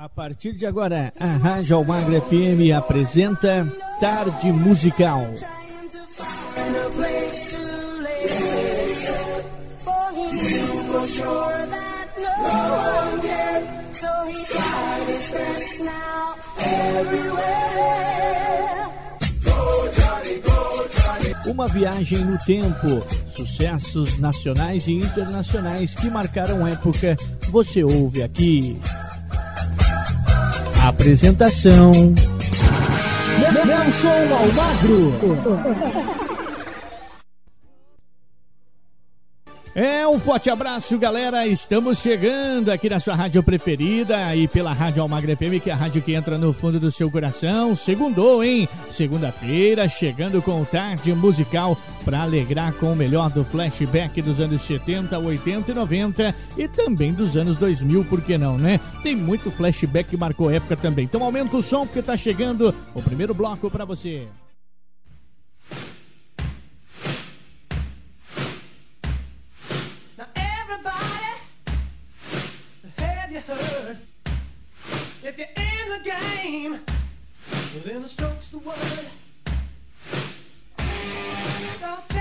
A partir de agora, a Rádio Almagre FM apresenta Tarde Musical. Uma viagem no tempo, sucessos nacionais e internacionais que marcaram época, você ouve aqui. Apresentação: Nelson Almagro. É um forte abraço, galera. Estamos chegando aqui na sua rádio preferida e pela Rádio Almagre FM, que é a rádio que entra no fundo do seu coração. Segundou, hein? Segunda-feira, chegando com tarde musical para alegrar com o melhor do flashback dos anos 70, 80 e 90 e também dos anos 2000, por que não, né? Tem muito flashback que marcou época também. Então aumenta o som porque tá chegando o primeiro bloco para você. Game. Then the stroke's the word. Don't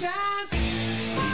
Emotions.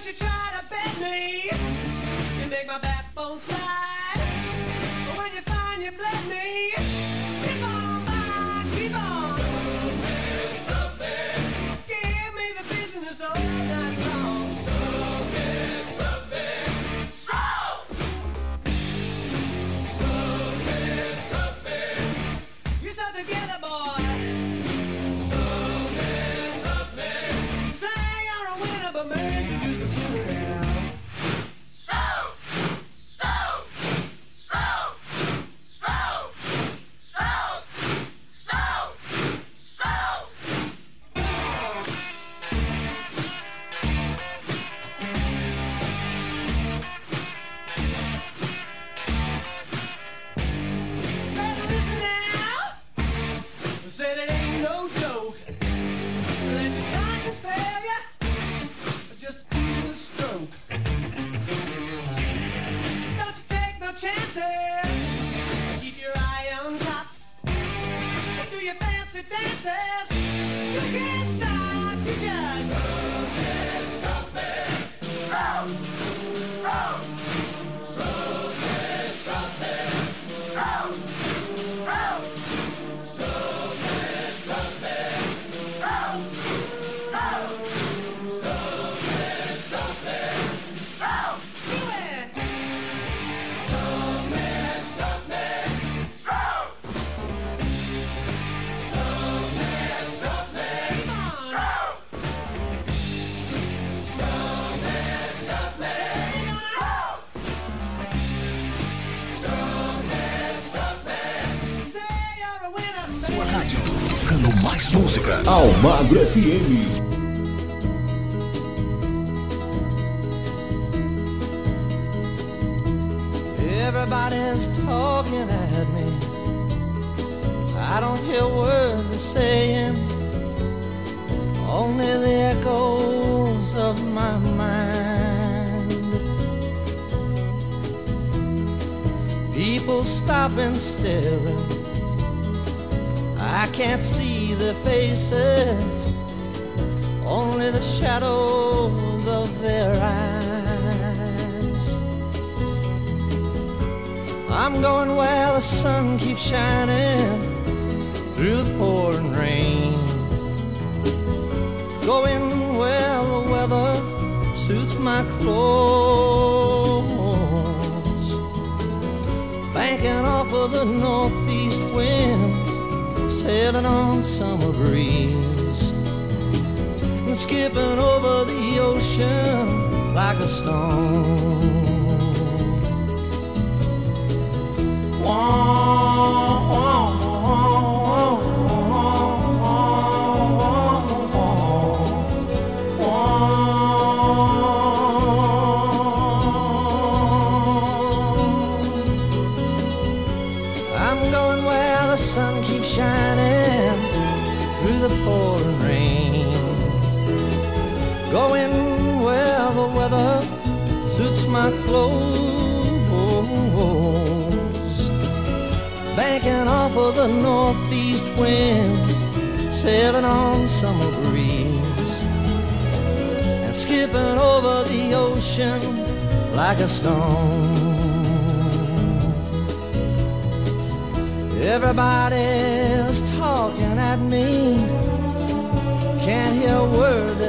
First you try to bend me, you make my backbone slide. But when you find you bled me, FM.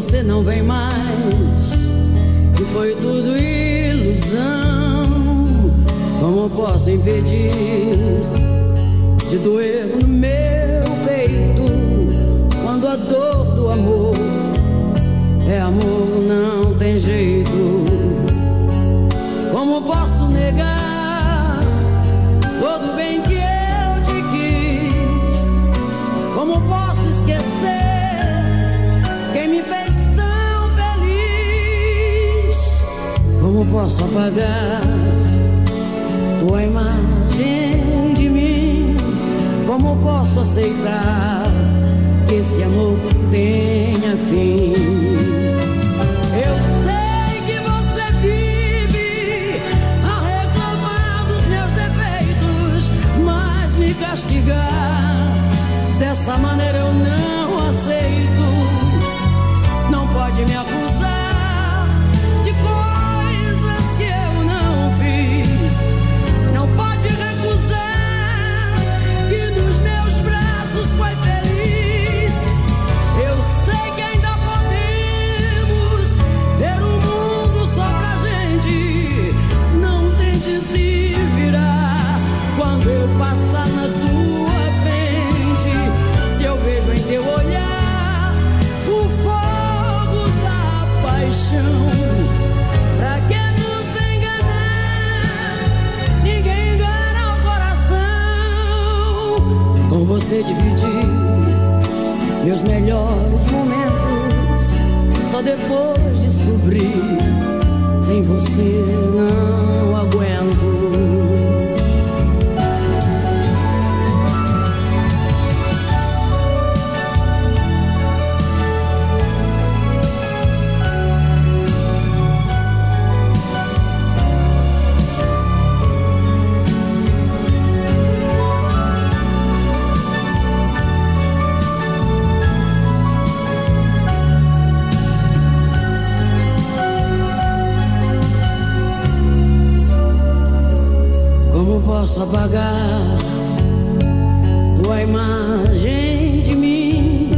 você não vem mais. e foi tudo ilusão. Como posso impedir de doer no meu peito quando a dor do amor é amor, não tem jeito. Como posso apagar tua imagem de mim. Como posso aceitar que esse amor tenha fim? Eu sei que você vive a reclamar dos meus defeitos, mas me castigar dessa maneira eu não. depois. Posso apagar tua imagem de mim?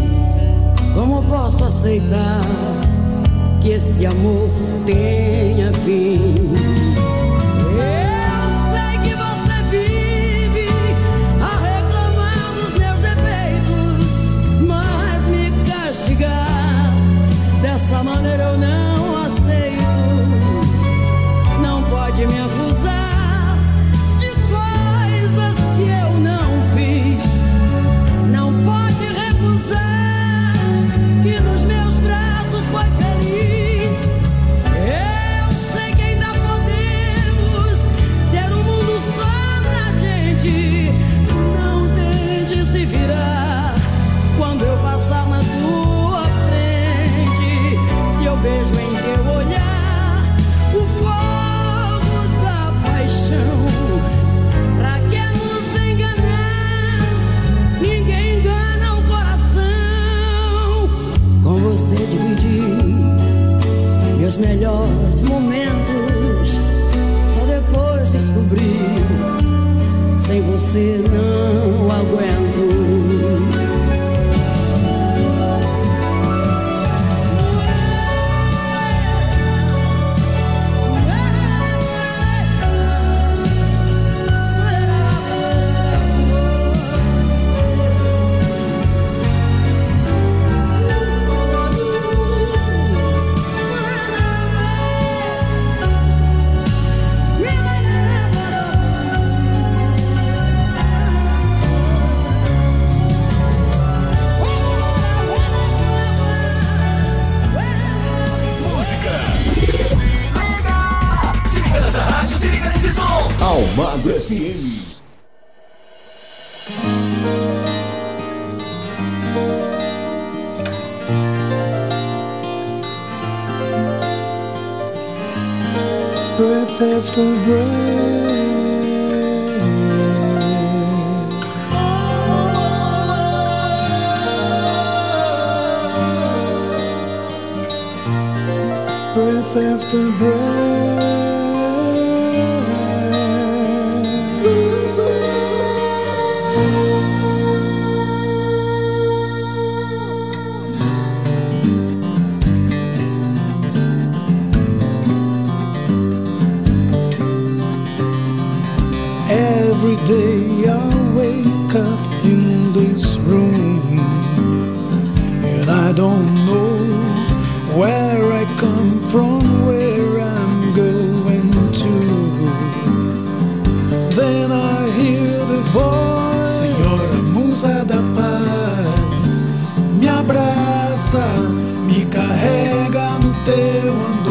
Como posso aceitar que esse amor tenha fim?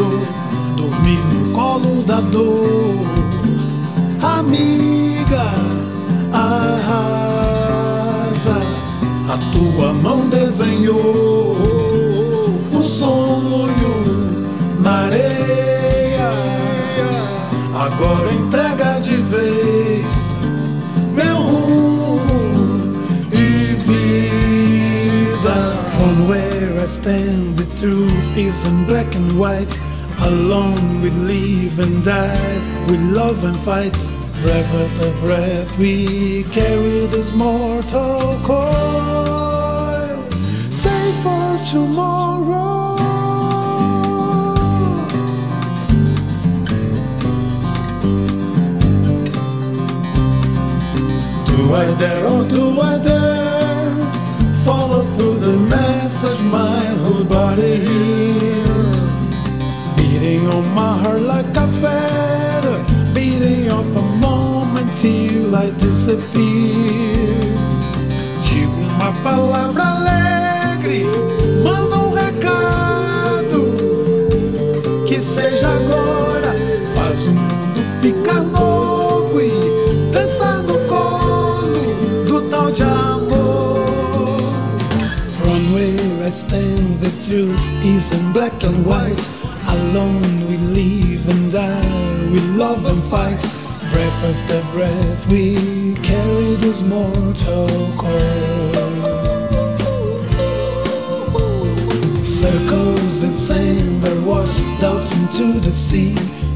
Andor, dormir no colo da dor amiga, arrasa. A tua mão desenhou o sonho na areia. Agora entrega de vez meu rumo e vida. From where I stand, the truth is in black and white. Alone we live and die, we love and fight. Breath after breath, we carry this mortal coil. Save for tomorrow. Do I dare, oh do I dare Follow through the message my whole body hears Beating on my heart like a feather. Beating off a moment till I disappear. Digo uma palavra alegre Manda um recado. Que seja agora Faz o mundo ficar novo E dançar no colo do tal de amor. From where I stand the truth is in black and white Alone we live and die, we love and fight Breath after breath we carry this mortal coil Circles and sand are washed out into the sea.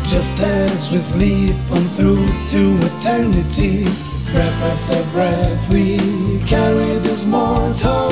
Just as we sleep on through to eternity. Breath after breath, we carry this mortal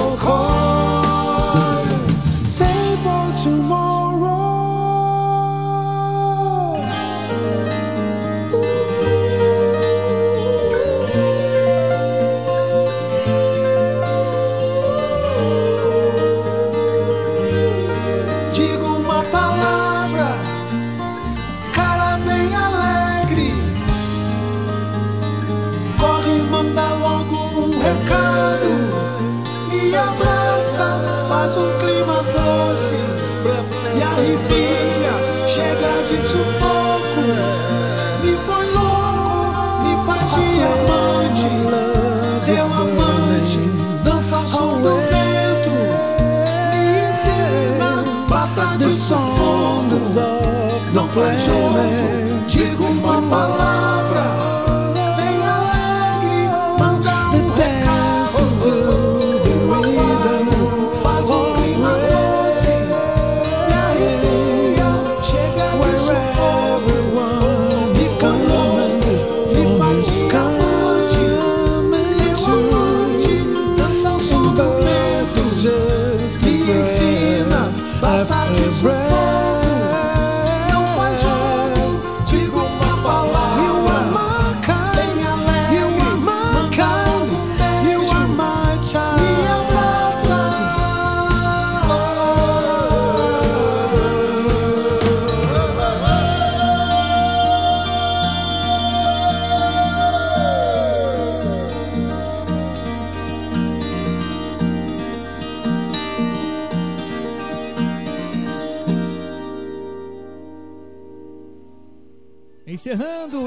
Não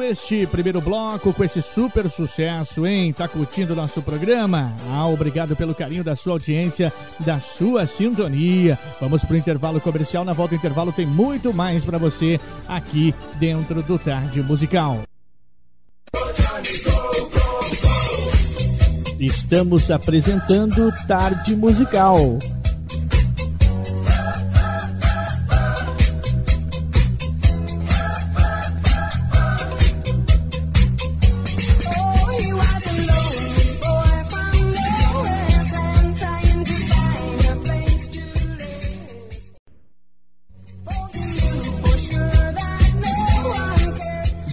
este primeiro bloco com esse super sucesso, hein? Tá curtindo o nosso programa? Ah, obrigado pelo carinho da sua audiência, da sua sintonia. Vamos pro intervalo comercial. Na volta do intervalo tem muito mais para você aqui dentro do Tarde Musical. Estamos apresentando Tarde Musical.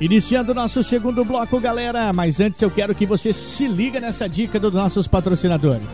Iniciando nosso segundo bloco, galera. Mas antes eu quero que você se liga nessa dica dos nossos patrocinadores.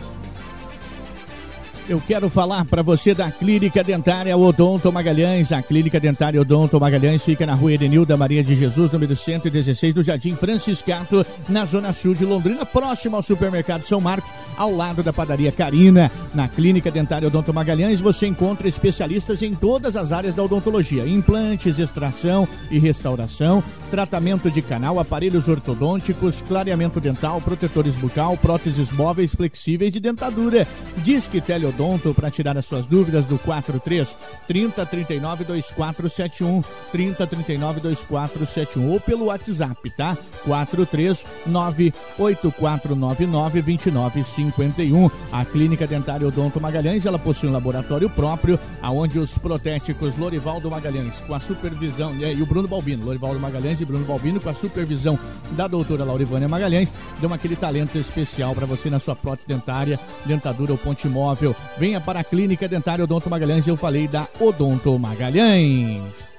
Eu quero falar para você da Clínica Dentária Odonto Magalhães. A Clínica Dentária Odonto Magalhães fica na rua Edenilda Maria de Jesus, número 116 do Jardim Franciscato, na zona sul de Londrina, próximo ao supermercado São Marcos, ao lado da padaria Carina. Na Clínica Dentária Odonto Magalhães você encontra especialistas em todas as áreas da odontologia: implantes, extração e restauração, tratamento de canal, aparelhos ortodônticos, clareamento dental, protetores bucal, próteses móveis flexíveis e dentadura. Disque Teleodonto para tirar as suas dúvidas do 43 30 39 2471 30 39 2471 ou pelo WhatsApp, tá? 43 98499 2951. A Clínica Dentária Odonto Magalhães, ela possui um laboratório próprio, aonde os protéticos Lorivaldo Magalhães, com a supervisão, e o Bruno Balbino, Lorivaldo Magalhães e Bruno Balbino, com a supervisão da doutora Laurivânia Magalhães, dão aquele talento especial para você na sua prótese dentária, dentadura ou ponte móvel. Venha para a Clínica Dentária Odonto Magalhães, eu falei da Odonto Magalhães.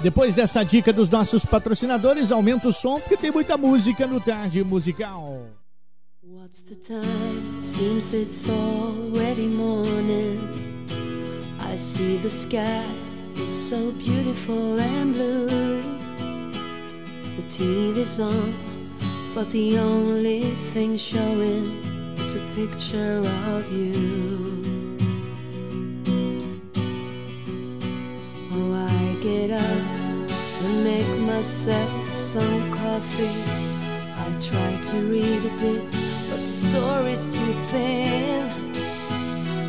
Depois dessa dica dos nossos patrocinadores, aumenta o som porque tem muita música no Tarde Musical. What's the time? Seems it's already morning. I see the sky, it's so beautiful and blue. The TV's on, but the only thing showing It's a picture of you. Oh, I get up and make myself some coffee. I try to read a bit, but the story's too thin.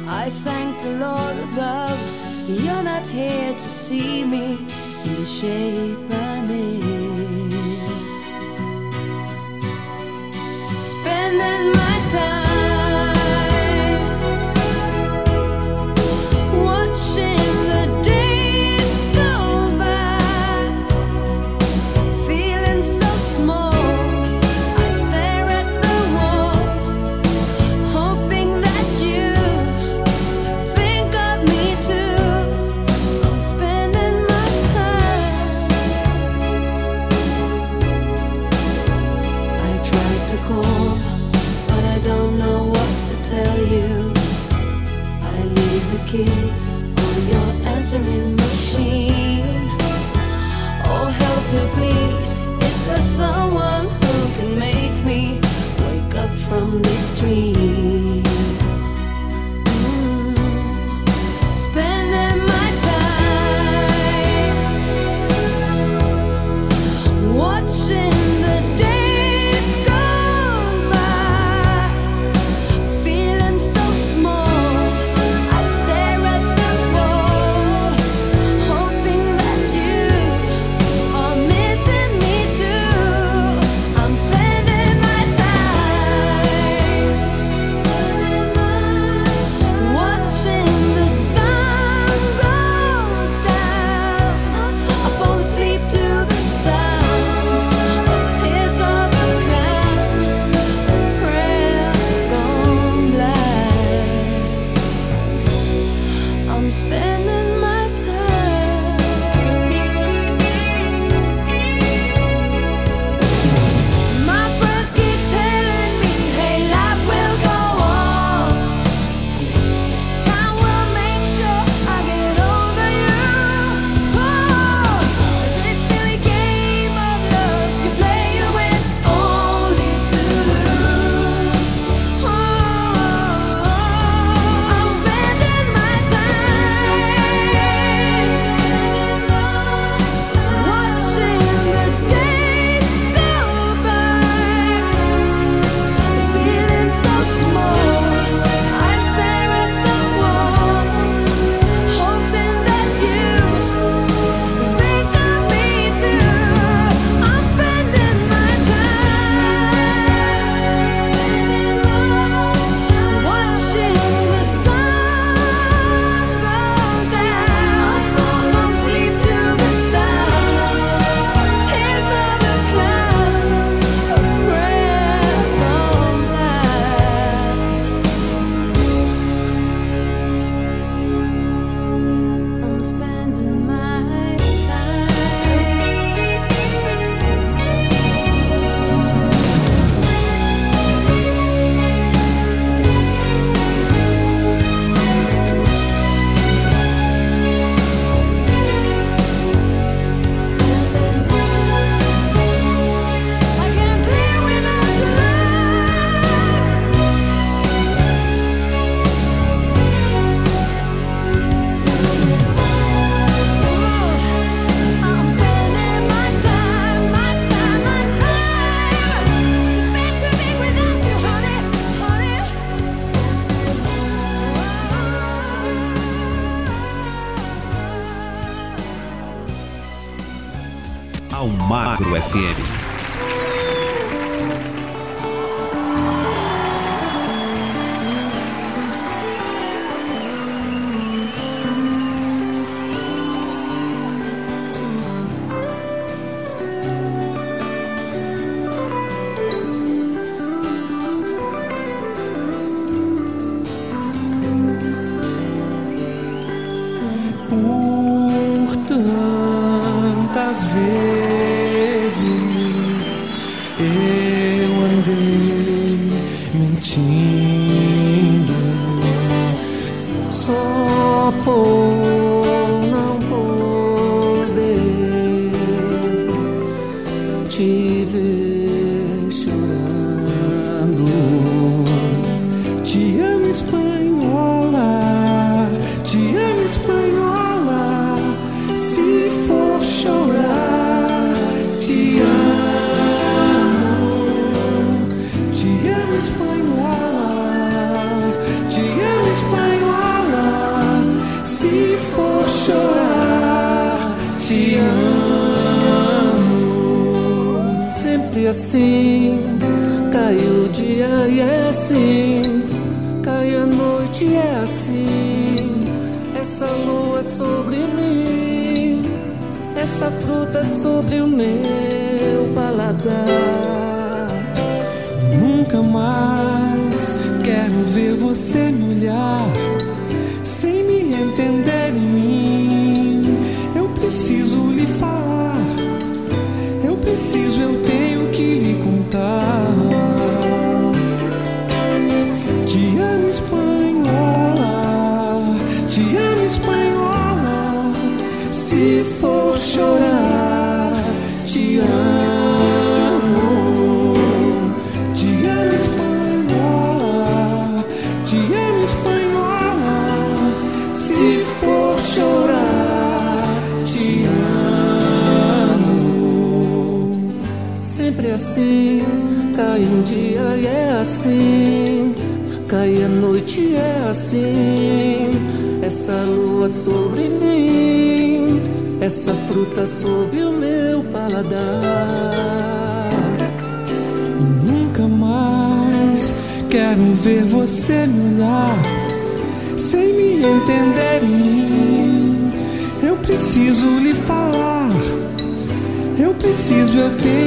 I thank the Lord above, you're not here to see me in the shape I'm in. Spending dream.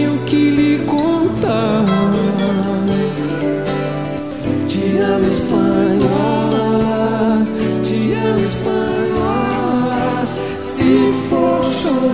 tenho que lhe contar. Te amo, espanhola. Te amo, espanhola. Se for chorar.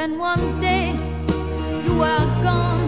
Then one day you are gone,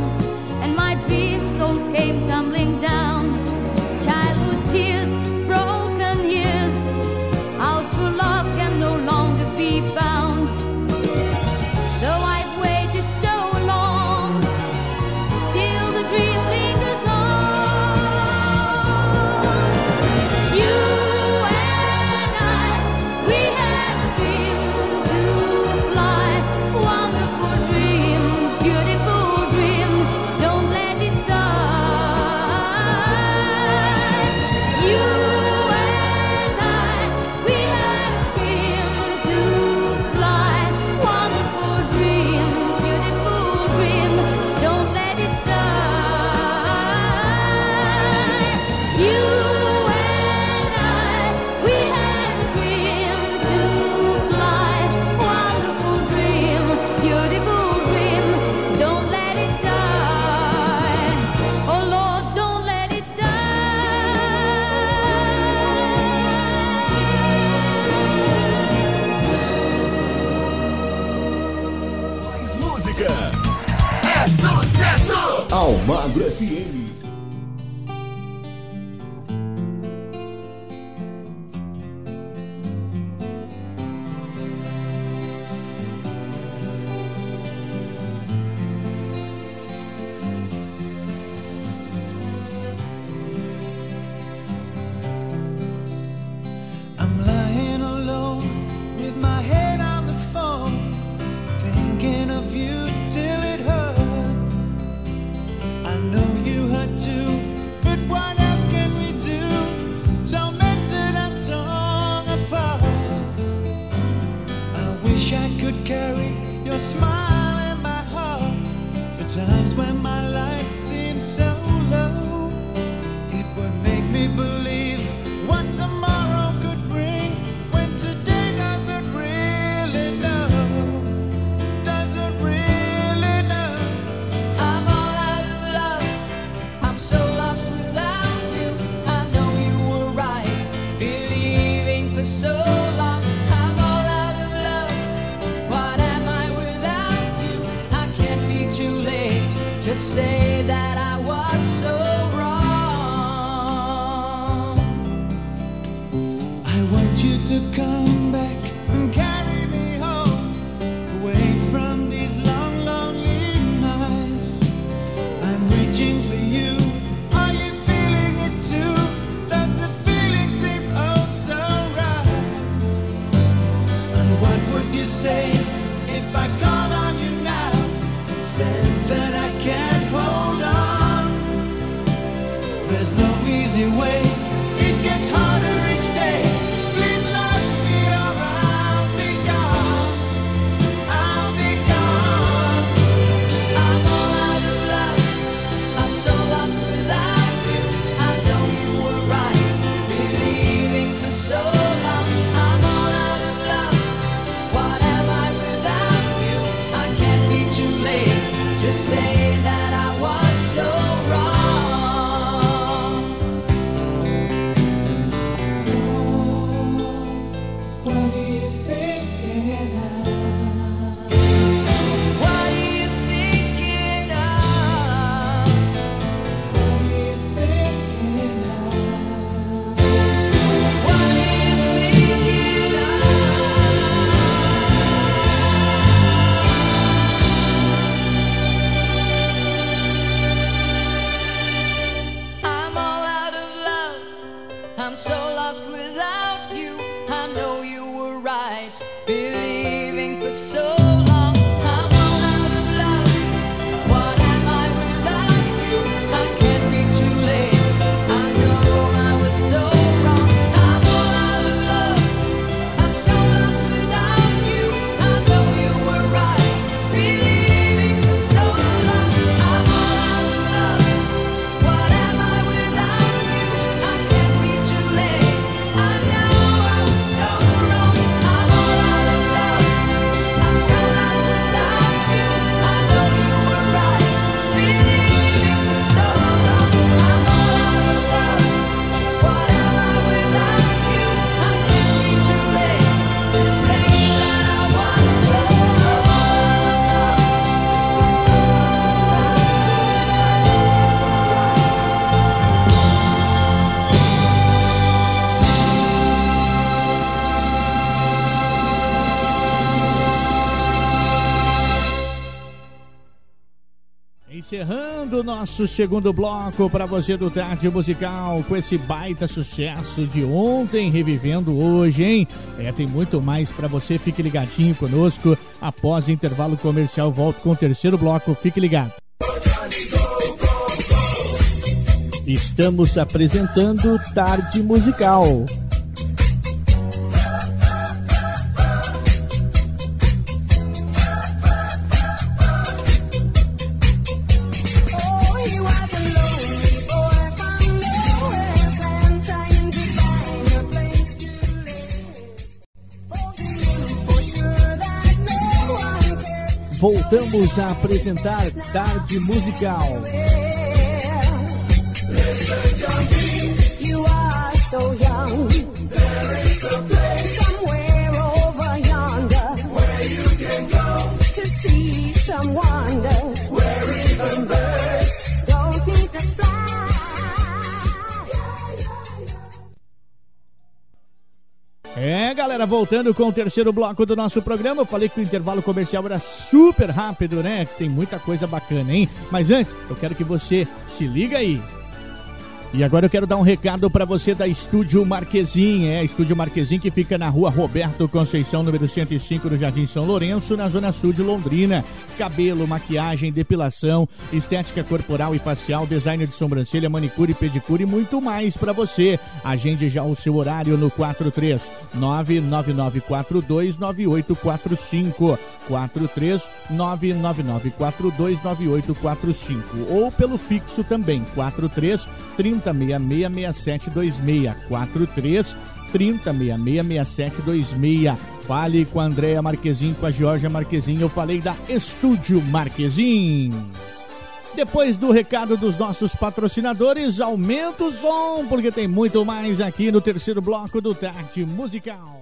nosso segundo bloco para você do Tarde Musical com esse baita sucesso de ontem, revivendo hoje, hein? É, tem muito mais para você, fique ligadinho conosco. Após o intervalo comercial, volto com o terceiro bloco, fique ligado. Estamos apresentando Tarde Musical. Voltamos a apresentar Tarde Musical. You are so young. There is a É, galera, voltando com o terceiro bloco do nosso programa. Eu falei que o intervalo comercial era super rápido, né? Tem muita coisa bacana, hein? Mas antes, eu quero que você se liga aí. E agora eu quero dar um recado para você da Estúdio Marquezim. É, Estúdio Marquezim que fica na rua Roberto Conceição, número 105, no Jardim São Lourenço, na zona sul de Londrina. Cabelo, maquiagem, depilação, estética corporal e facial, design de sobrancelha, manicure, pedicure e muito mais para você. Agende já o seu horário no 43 999429845. 43 999429845 ou pelo fixo também 43 30666726 43 30666726 Fale com a Andréa Marquezin, com a Georgia Marquezin. Eu falei da Estúdio Marquezin. Depois do recado dos nossos patrocinadores, aumenta o som, porque tem muito mais aqui no terceiro bloco do Tarde Musical.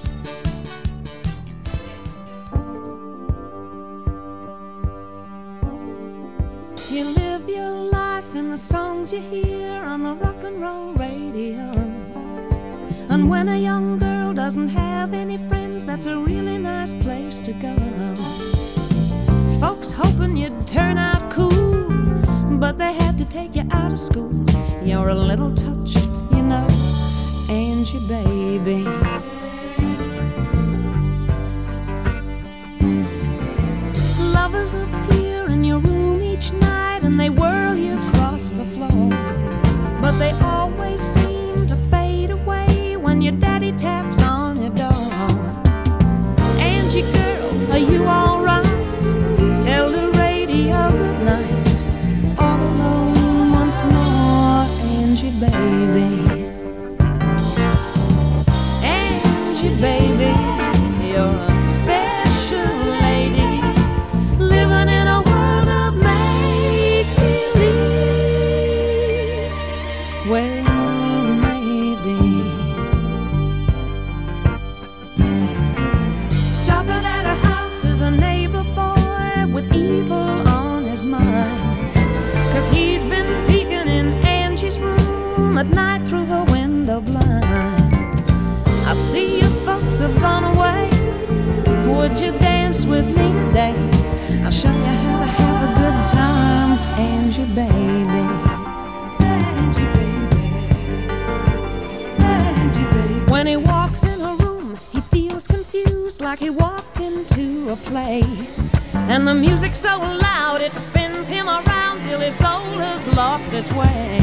moves like he walked into a play. And the music so loud it spins him around till his soul has lost its way.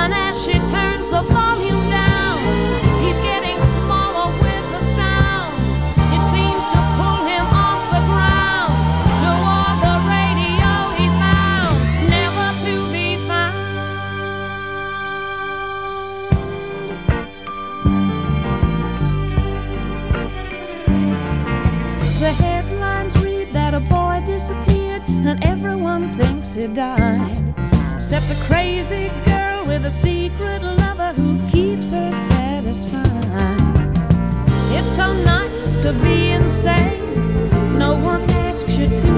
And as she turns the volume down, he died. Except a crazy girl with a secret lover who keeps her satisfied. It's so nice to be insane. No one asks you to.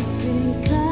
spinning clouds.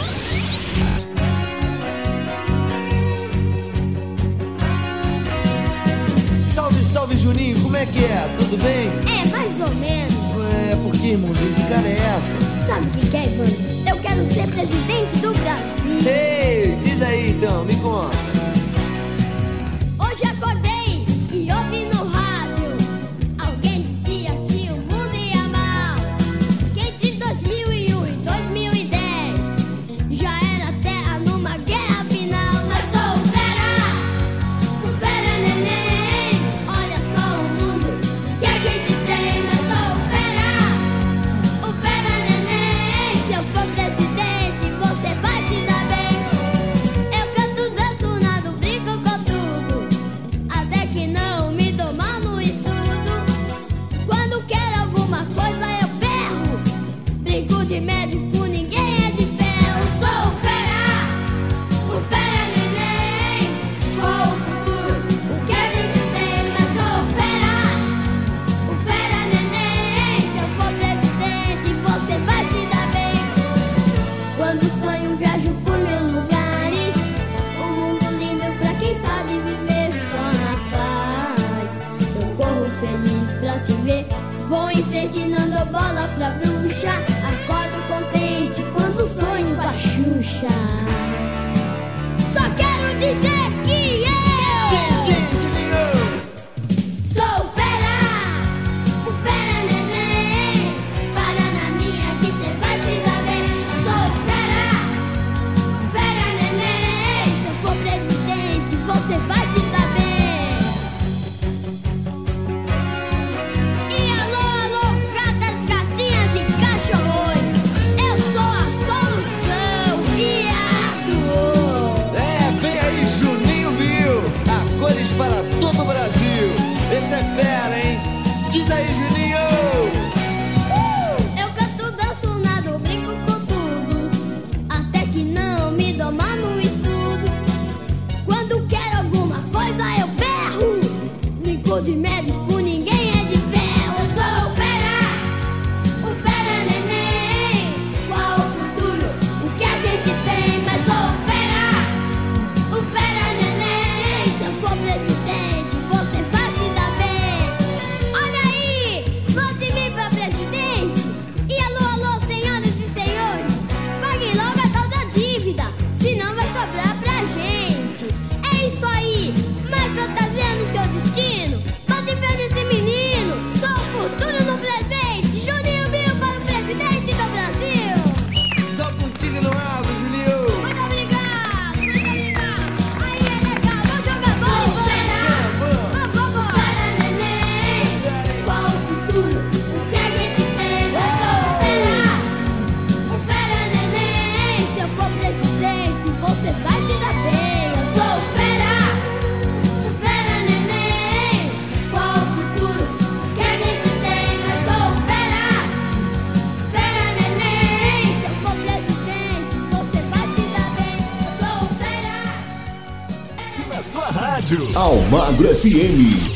Magro FM.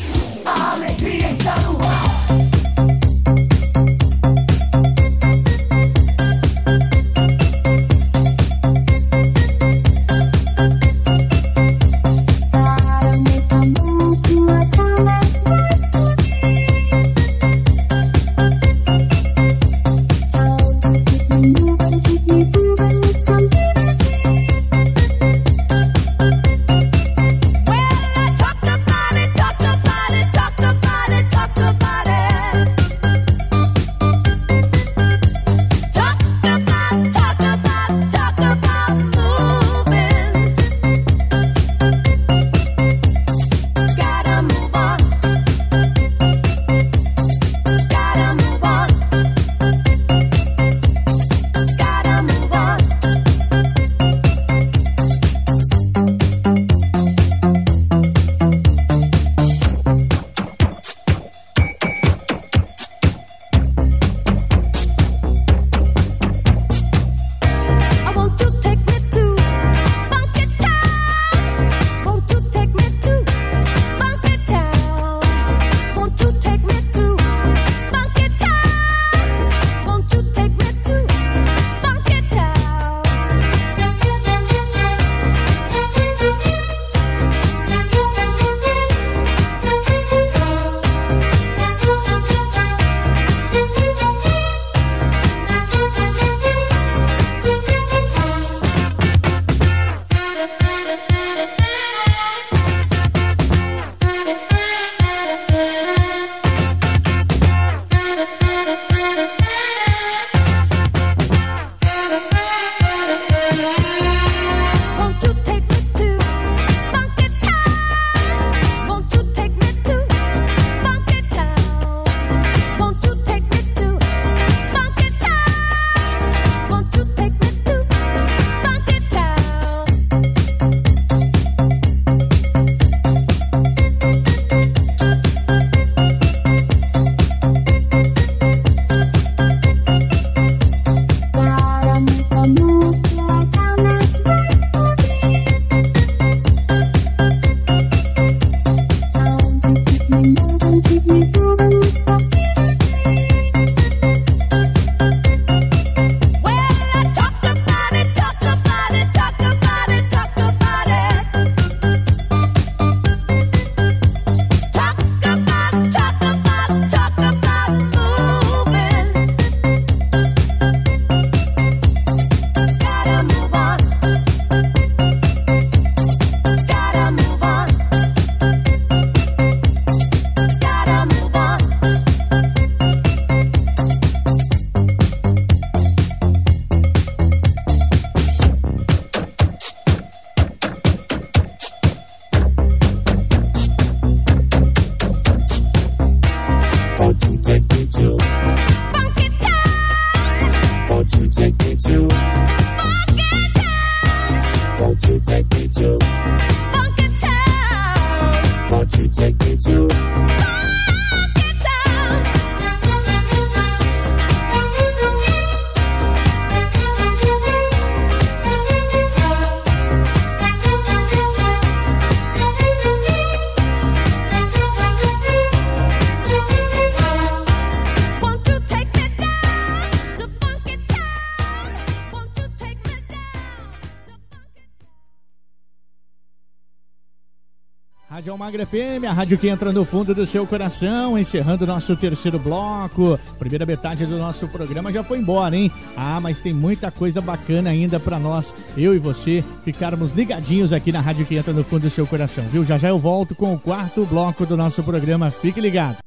Rádio Almagra FM, a rádio que entra no fundo do seu coração, encerrando o nosso terceiro bloco. Primeira metade do nosso programa já foi embora, hein? Ah, mas tem muita coisa bacana ainda pra nós, eu e você, ficarmos ligadinhos aqui na rádio que entra no fundo do seu coração, viu? Já já eu volto com o quarto bloco do nosso programa. Fique ligado.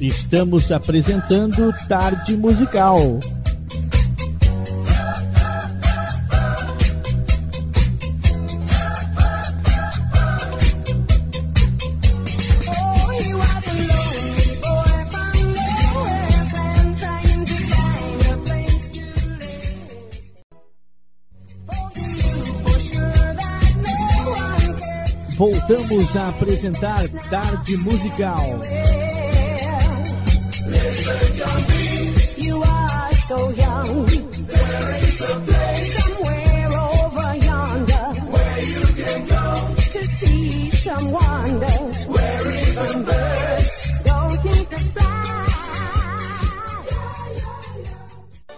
Estamos apresentando Tarde Musical. Voltamos a apresentar Tarde Musical. Listen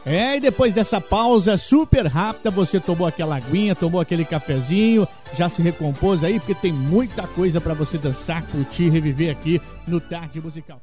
É, e depois dessa pausa super rápida, você tomou aquela aguinha, tomou aquele cafezinho, já se recompôs aí, porque tem muita coisa pra você dançar, curtir, reviver aqui no Tarde Musical.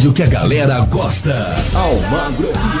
Rádio que a galera gosta. Almagro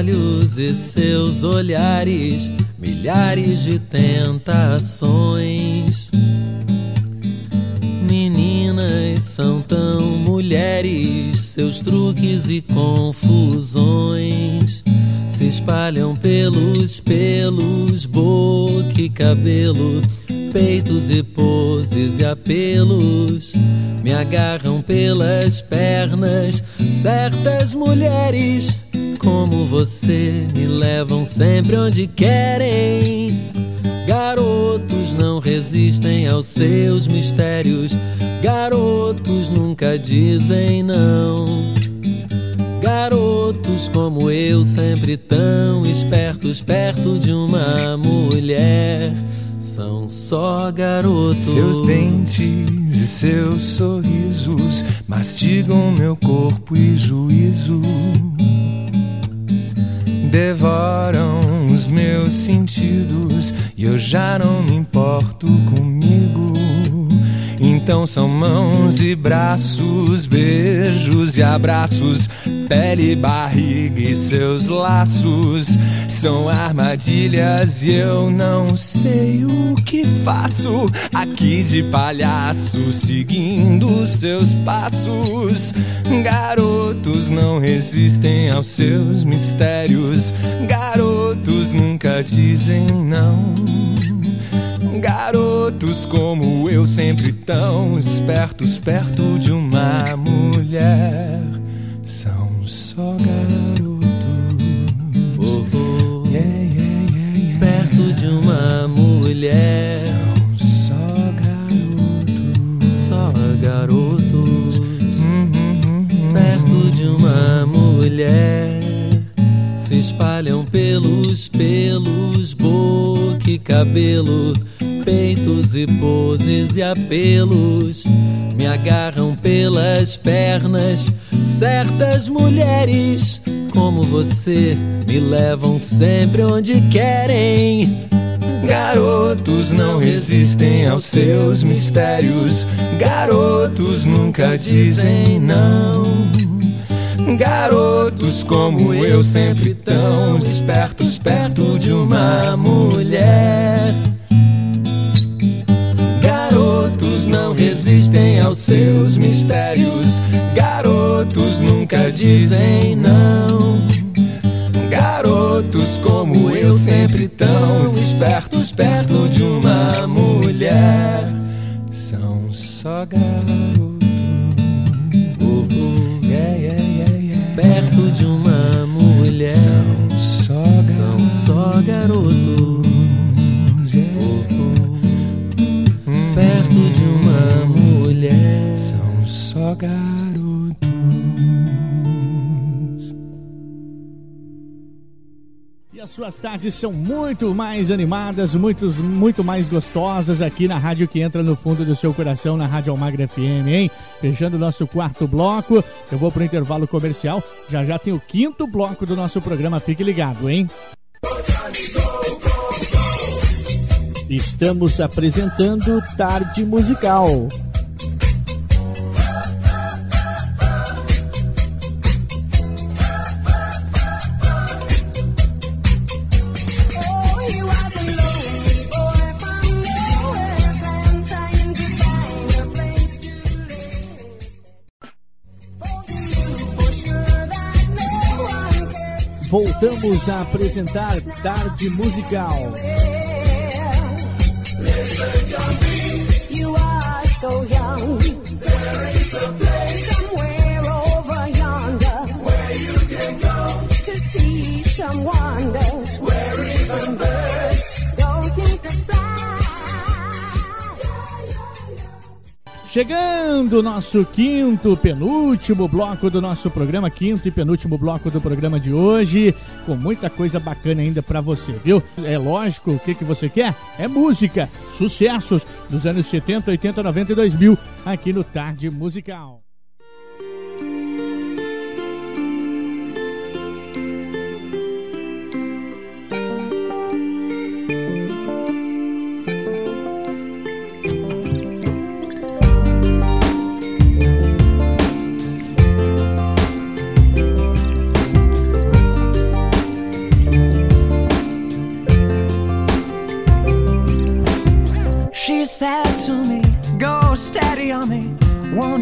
olhos e seus olhares, milhares de tentações. Meninas são tão mulheres, seus truques e confusões se espalham pelos pelos, boca e cabelo, peitos e poses e apelos. Me agarram pelas pernas, certas mulheres como você me levam sempre onde querem. Garotos não resistem aos seus mistérios, garotos nunca dizem não. Garotos como eu, sempre tão espertos, perto de uma mulher, são só garotos. Seus dentes e seus sorrisos mastigam meu corpo e juízo. Devoram os meus sentidos e eu já não me importo comigo. Então são mãos e braços, beijos e abraços, pele, barriga e seus laços. São armadilhas e eu não sei o que faço aqui de palhaço, seguindo seus passos. Garotos não resistem aos seus mistérios, garotos nunca dizem não. Garotos como eu, sempre tão espertos, perto de uma mulher, são só garotos. Yeah, yeah, yeah, yeah. Perto de uma mulher, São só garotos. só garotos. Uhum, Perto de uma mulher, se espalham pelos pelos, boca e cabelo, peitos e poses e apelos. Me agarram pelas pernas, certas mulheres como você me levam sempre onde querem. Garotos não resistem aos seus mistérios. Garotos nunca dizem não. Garotos como eu, sempre tão espertos, perto de uma mulher. Não resistem aos seus mistérios. Garotos nunca dizem não. Garotos como eu, sempre tão espertos, perto de uma mulher. São só garotos. Yeah, yeah, yeah, yeah. Perto de uma mulher, São só são só garotos. Mulher. São só garotos. E as suas tardes são muito mais animadas, muito, muito mais gostosas aqui na rádio que entra no fundo do seu coração, na Rádio Almagra FM, hein? Fechando o nosso quarto bloco, eu vou pro intervalo comercial. Já já tem o quinto bloco do nosso programa, fique ligado, hein? Estamos apresentando Tarde Musical. Voltamos a apresentar Tarde Musical. You Chegando nosso quinto, penúltimo bloco do nosso programa, quinto e penúltimo bloco do programa de hoje, com muita coisa bacana ainda pra você, viu? É lógico, o que, que você quer? É música, sucessos dos anos 70, 80, 90 e 2000, aqui no Tarde Musical.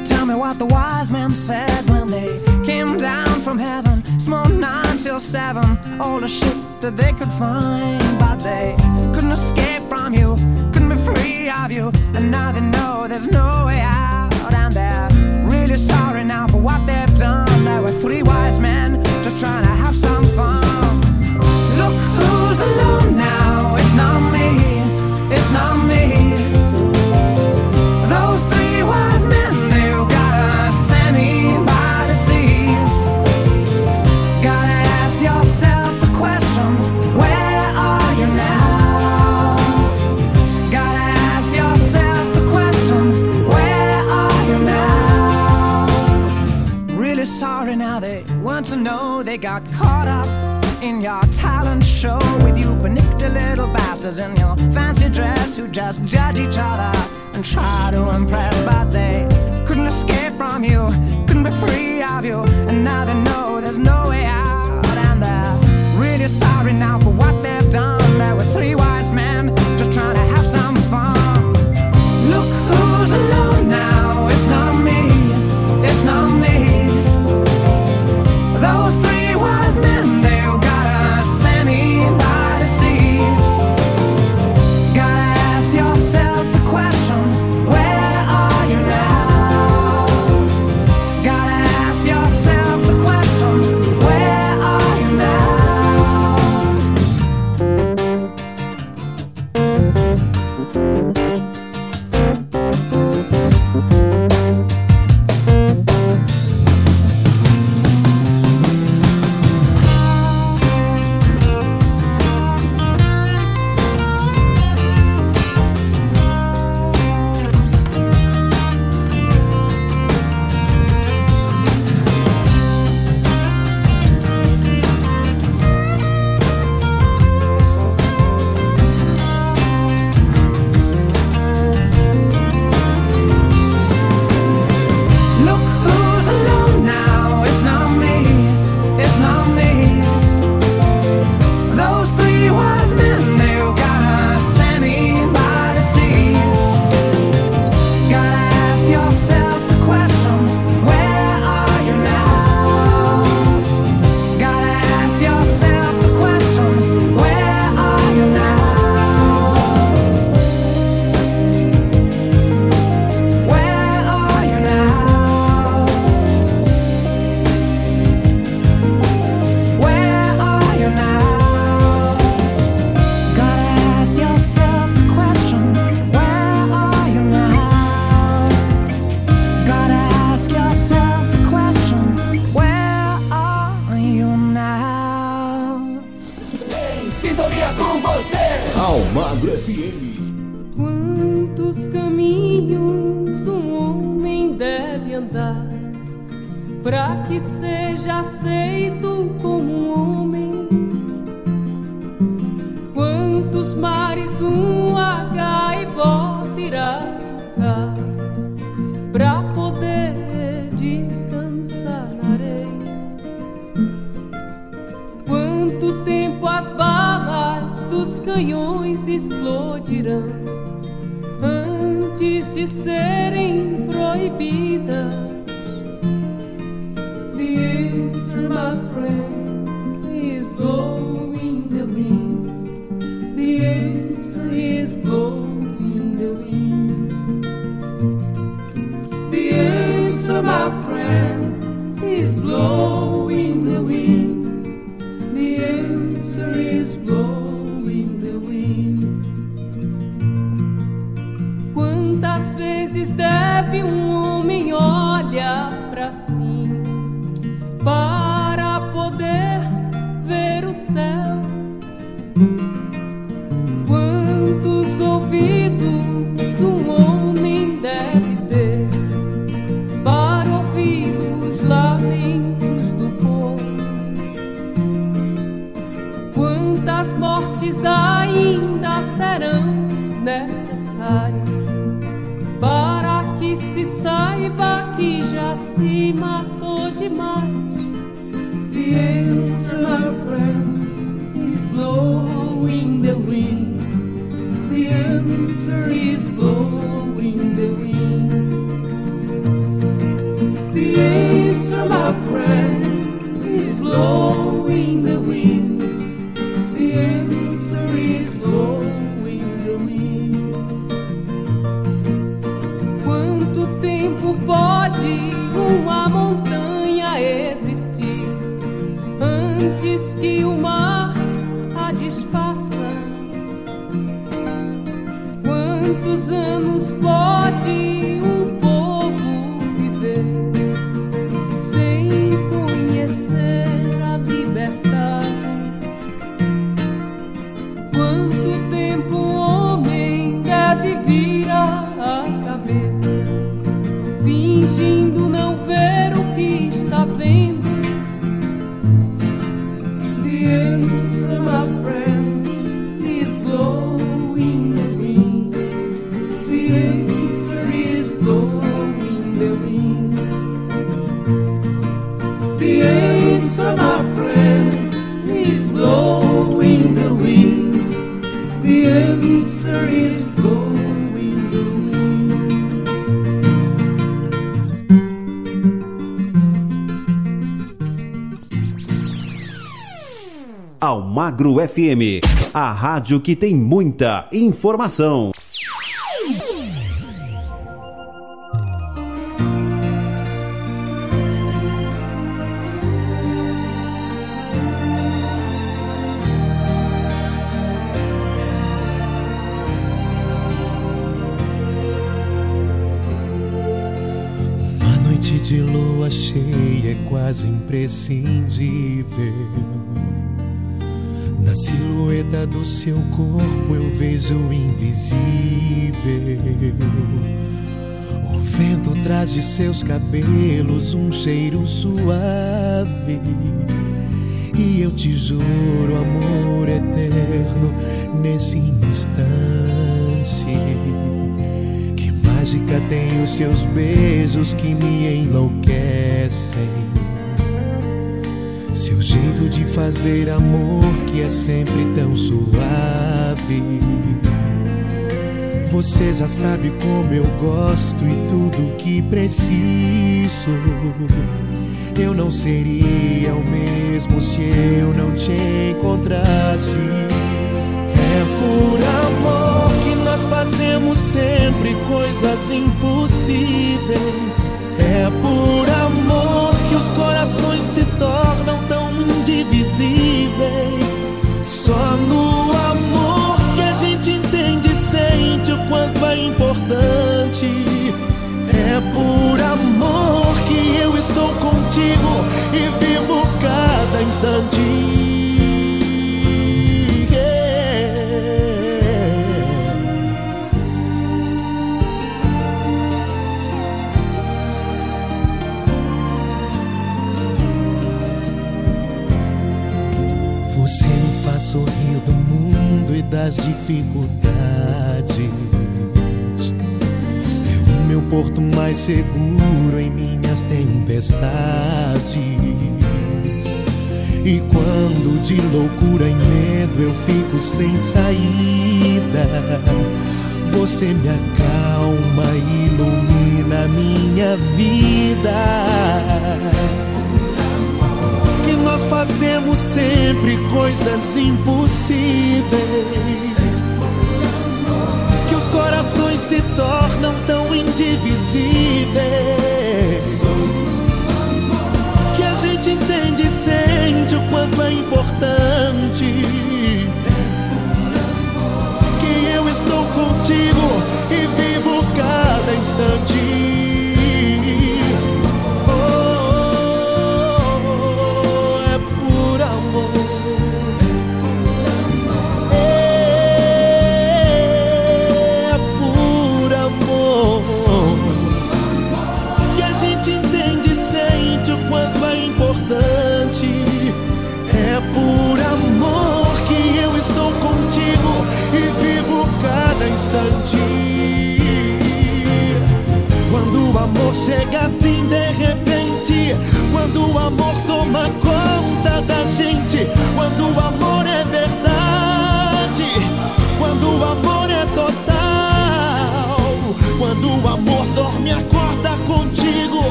You tell me what the wise men said when they came down from heaven? Smoked nine till seven, all the shit that they could find. But they couldn't escape from you, couldn't be free of you. And now they know there's no way out. And they're really sorry now for what they've done. There were three wise men just trying to have some they got caught up in your talent show with you panicked little bastards in your fancy dress who just judge each other and try to impress, but they couldn't escape from you, couldn't be free of you, and now they know there's no way out, Almagro FM, a rádio que tem muita informação. Uma noite de lua cheia é quase imprescindível. Do seu corpo eu vejo o invisível. O vento traz de seus cabelos um cheiro suave. E eu te juro amor eterno nesse instante. Que mágica tem os seus beijos que me enlouquecem. Seu jeito de fazer amor que é sempre tão suave. Você já sabe como eu gosto e tudo que preciso. Eu não seria o mesmo se eu não te encontrasse. É por amor que nós fazemos sempre coisas impossíveis. É por amor que os corações se tornam estou contigo e vivo cada instante. Você me faz sorrir do mundo e das dificuldades. É o meu porto mais seguro em minhas tempestades. E quando de loucura e medo eu fico sem saída, você me acalma e ilumina minha vida que nós fazemos sempre coisas impossíveis. Que os corações se tornam tão indivisíveis. Que a gente entende e sente o quanto é importante. Que eu estou contigo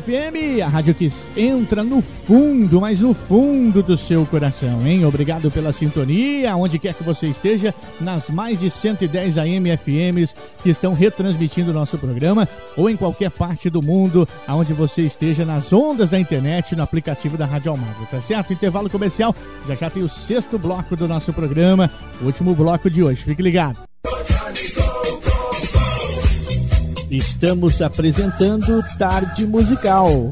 FM, a rádio que entra no fundo, mas no fundo do seu coração, hein? Obrigado pela sintonia, onde quer que você esteja, nas mais de 110 AM FMs que estão retransmitindo o nosso programa, ou em qualquer parte do mundo, aonde você esteja, nas ondas da internet, no aplicativo da Rádio Almagra, tá certo? Intervalo comercial, já já tem o sexto bloco do nosso programa, último bloco de hoje, fique ligado. Estamos apresentando Tarde Musical.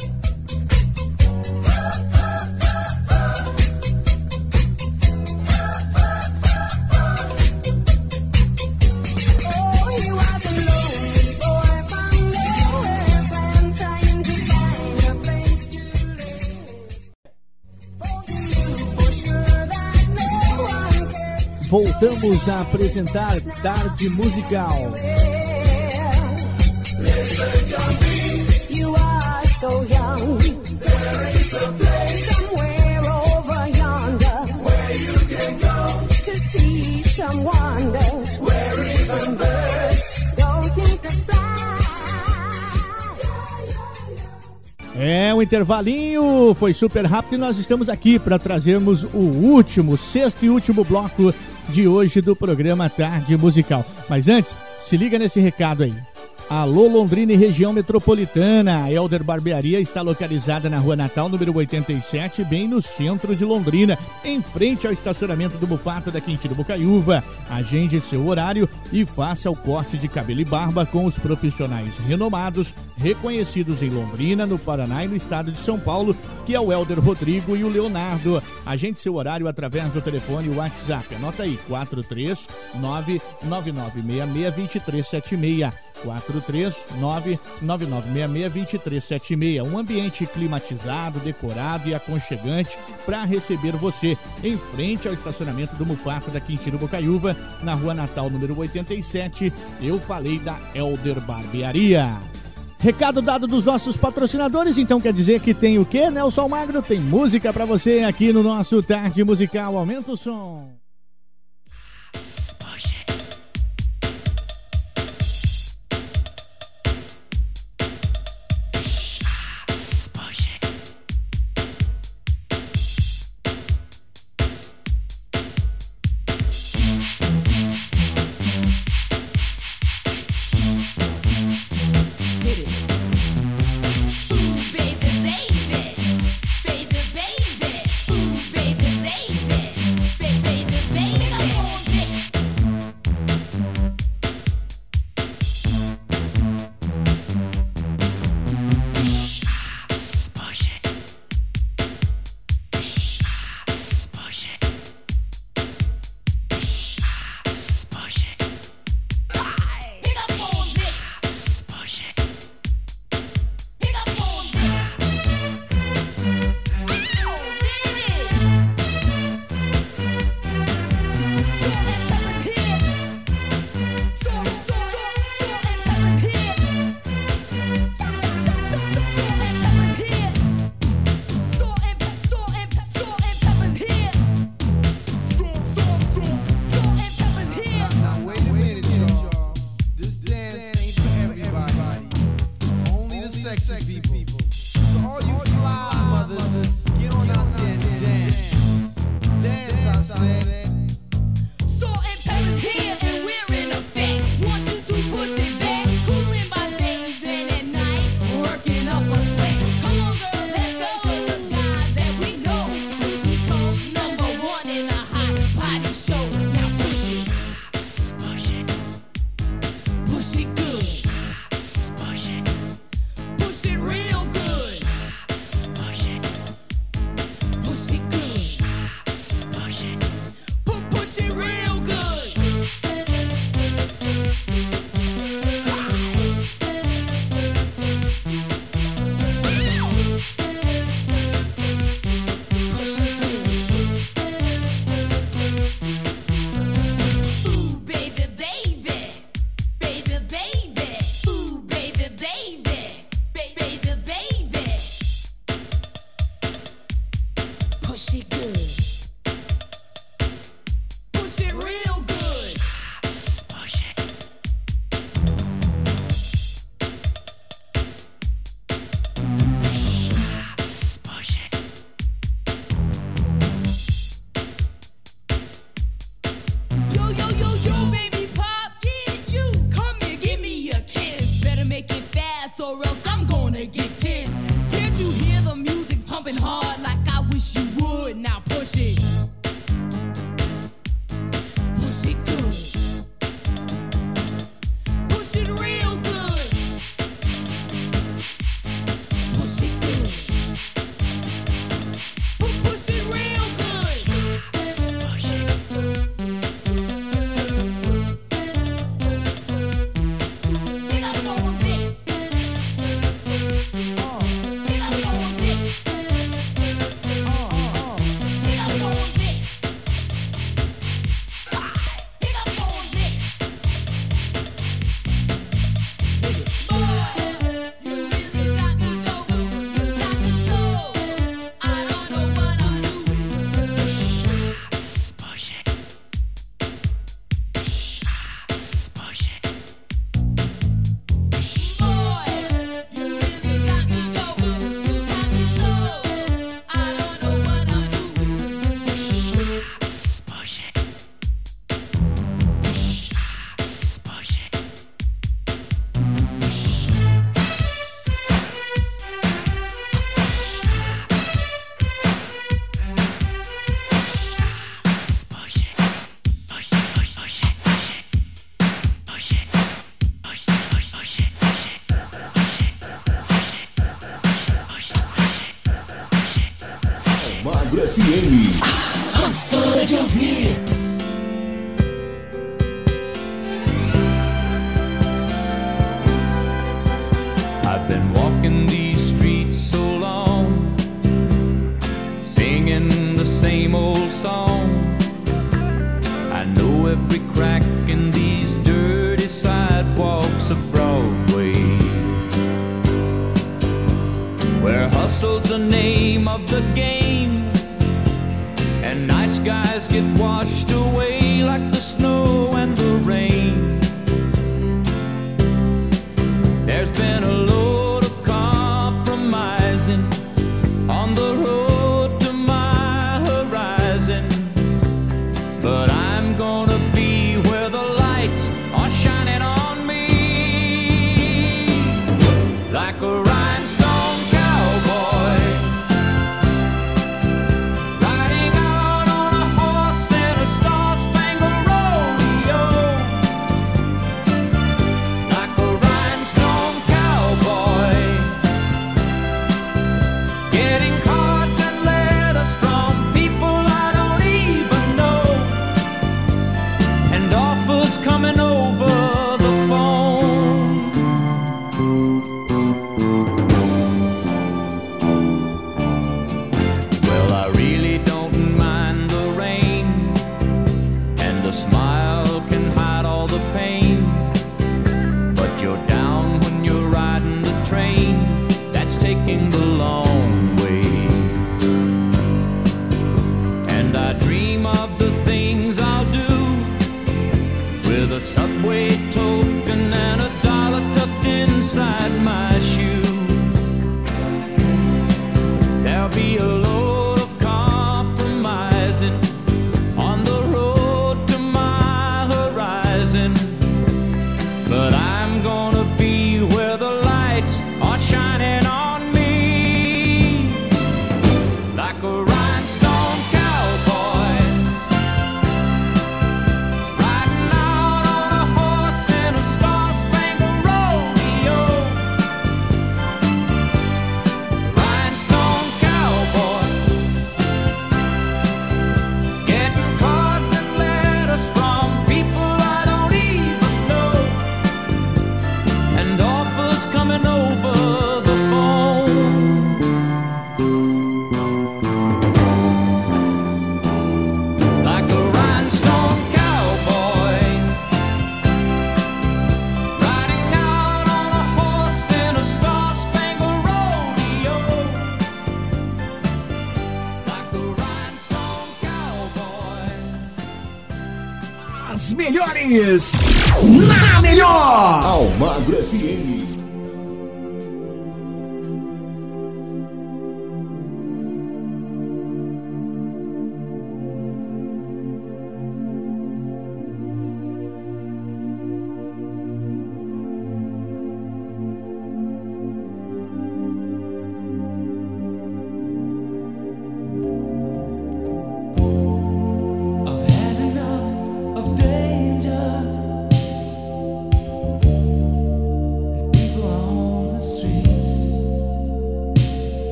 Voltamos a apresentar Tarde Musical. É, um intervalinho foi super rápido e nós estamos aqui para trazermos o último, sexto e último bloco de hoje do programa Tarde Musical. Mas antes, se liga nesse recado aí. Alô Londrina e região metropolitana. A Elder Barbearia está localizada na Rua Natal, número 87, bem no centro de Londrina, em frente ao estacionamento do Bufato da Quintino Bocaiúva. Agende seu horário e faça o corte de cabelo e barba com os profissionais renomados, reconhecidos em Londrina, no Paraná e no estado de São Paulo, que é o Elder Rodrigo e o Leonardo. Agende seu horário através do telefone e WhatsApp. Anota aí, 439 9966 439-9966-2376. Um ambiente climatizado, decorado e aconchegante para receber você em frente ao estacionamento do Mufato da Quintino Bocaiúva, na rua Natal número 87. Eu falei da Elder Barbearia. Recado dado dos nossos patrocinadores, então quer dizer que tem o quê, Nelson Magro? Tem música para você aqui no nosso Tarde Musical. Aumenta o som. is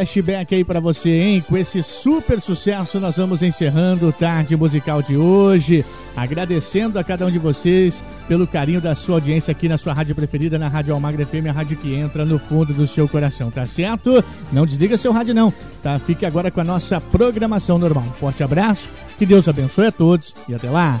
flashback aí para você, hein? Com esse super sucesso, nós vamos encerrando o Tarde Musical de hoje. Agradecendo a cada um de vocês pelo carinho da sua audiência aqui na sua rádio preferida, na Rádio Almagre FM, a rádio que entra no fundo do seu coração, tá certo? Não desliga seu rádio não, tá? Fique agora com a nossa programação normal. Um forte abraço, que Deus abençoe a todos e até lá!